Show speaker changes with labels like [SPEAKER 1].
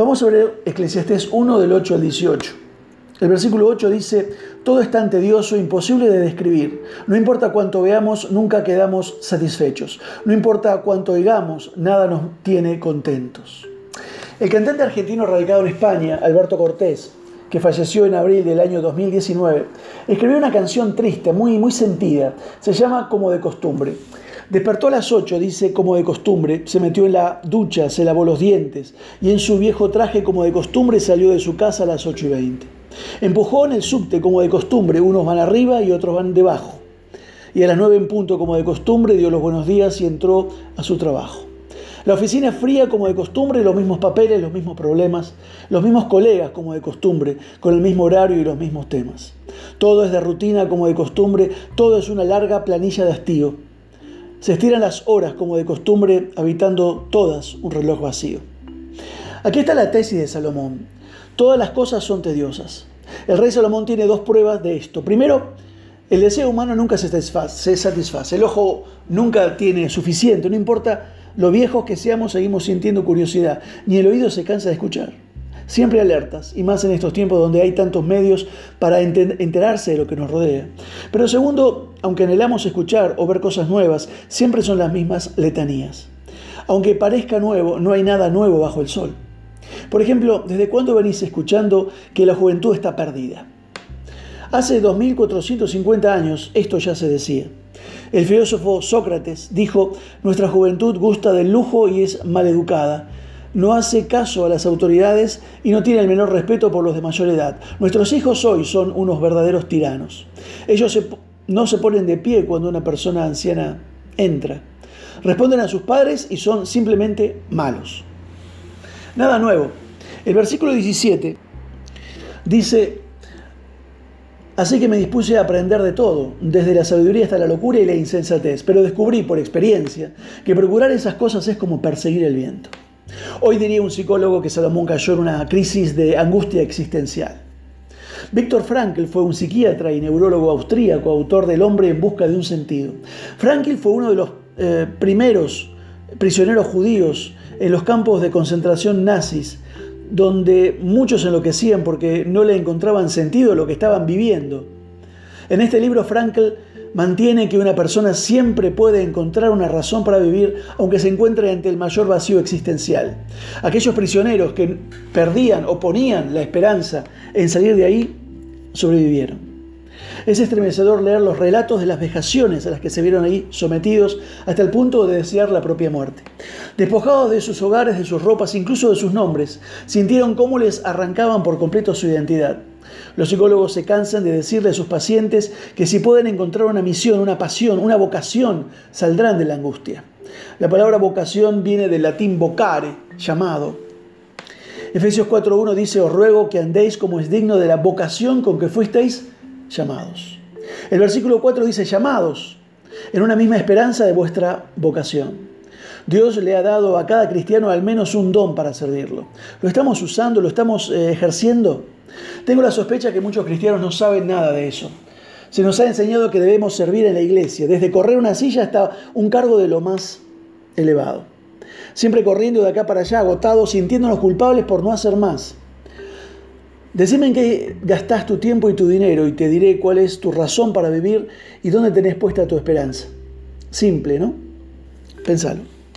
[SPEAKER 1] Vamos a ver Eclesiastés 1 del 8 al 18. El versículo 8 dice, todo es tan tedioso, imposible de describir. No importa cuánto veamos, nunca quedamos satisfechos. No importa cuánto oigamos, nada nos tiene contentos. El cantante argentino radicado en España, Alberto Cortés, que falleció en abril del año 2019, escribió una canción triste, muy, muy sentida. Se llama Como de costumbre. Despertó a las 8, dice, como de costumbre, se metió en la ducha, se lavó los dientes y en su viejo traje, como de costumbre, salió de su casa a las 8 y 20. Empujó en el subte, como de costumbre, unos van arriba y otros van debajo. Y a las 9 en punto, como de costumbre, dio los buenos días y entró a su trabajo. La oficina fría como de costumbre, los mismos papeles, los mismos problemas, los mismos colegas como de costumbre, con el mismo horario y los mismos temas. Todo es de rutina como de costumbre, todo es una larga planilla de hastío. Se estiran las horas como de costumbre, habitando todas un reloj vacío. Aquí está la tesis de Salomón. Todas las cosas son tediosas. El rey Salomón tiene dos pruebas de esto. Primero, el deseo humano nunca se satisface. El ojo nunca tiene suficiente. No importa lo viejos que seamos, seguimos sintiendo curiosidad. Ni el oído se cansa de escuchar. Siempre alertas, y más en estos tiempos donde hay tantos medios para enterarse de lo que nos rodea. Pero segundo, aunque anhelamos escuchar o ver cosas nuevas, siempre son las mismas letanías. Aunque parezca nuevo, no hay nada nuevo bajo el sol. Por ejemplo, ¿desde cuándo venís escuchando que la juventud está perdida? Hace 2450 años esto ya se decía. El filósofo Sócrates dijo, nuestra juventud gusta del lujo y es maleducada. No hace caso a las autoridades y no tiene el menor respeto por los de mayor edad. Nuestros hijos hoy son unos verdaderos tiranos. Ellos no se ponen de pie cuando una persona anciana entra. Responden a sus padres y son simplemente malos. Nada nuevo. El versículo 17 dice, Así que me dispuse a aprender de todo, desde la sabiduría hasta la locura y la insensatez, pero descubrí por experiencia que procurar esas cosas es como perseguir el viento. Hoy diría un psicólogo que Salomón cayó en una crisis de angustia existencial. Víctor Frankl fue un psiquiatra y neurólogo austríaco, autor del Hombre en busca de un sentido. Frankl fue uno de los eh, primeros prisioneros judíos en los campos de concentración nazis donde muchos enloquecían porque no le encontraban sentido a lo que estaban viviendo. En este libro Frankl mantiene que una persona siempre puede encontrar una razón para vivir aunque se encuentre ante el mayor vacío existencial. Aquellos prisioneros que perdían o ponían la esperanza en salir de ahí, sobrevivieron. Es estremecedor leer los relatos de las vejaciones a las que se vieron ahí sometidos hasta el punto de desear la propia muerte. Despojados de sus hogares, de sus ropas, incluso de sus nombres, sintieron cómo les arrancaban por completo su identidad. Los psicólogos se cansan de decirle a sus pacientes que si pueden encontrar una misión, una pasión, una vocación, saldrán de la angustia. La palabra vocación viene del latín vocare, llamado. Efesios 4.1 dice, os ruego que andéis como es digno de la vocación con que fuisteis llamados. El versículo 4 dice llamados en una misma esperanza de vuestra vocación. Dios le ha dado a cada cristiano al menos un don para servirlo. ¿Lo estamos usando? ¿Lo estamos eh, ejerciendo? Tengo la sospecha que muchos cristianos no saben nada de eso. Se nos ha enseñado que debemos servir en la iglesia, desde correr una silla hasta un cargo de lo más elevado. Siempre corriendo de acá para allá, agotados, sintiéndonos culpables por no hacer más. Decime en qué gastás tu tiempo y tu dinero y te diré cuál es tu razón para vivir y dónde tenés puesta tu esperanza. Simple, ¿no? Pensalo.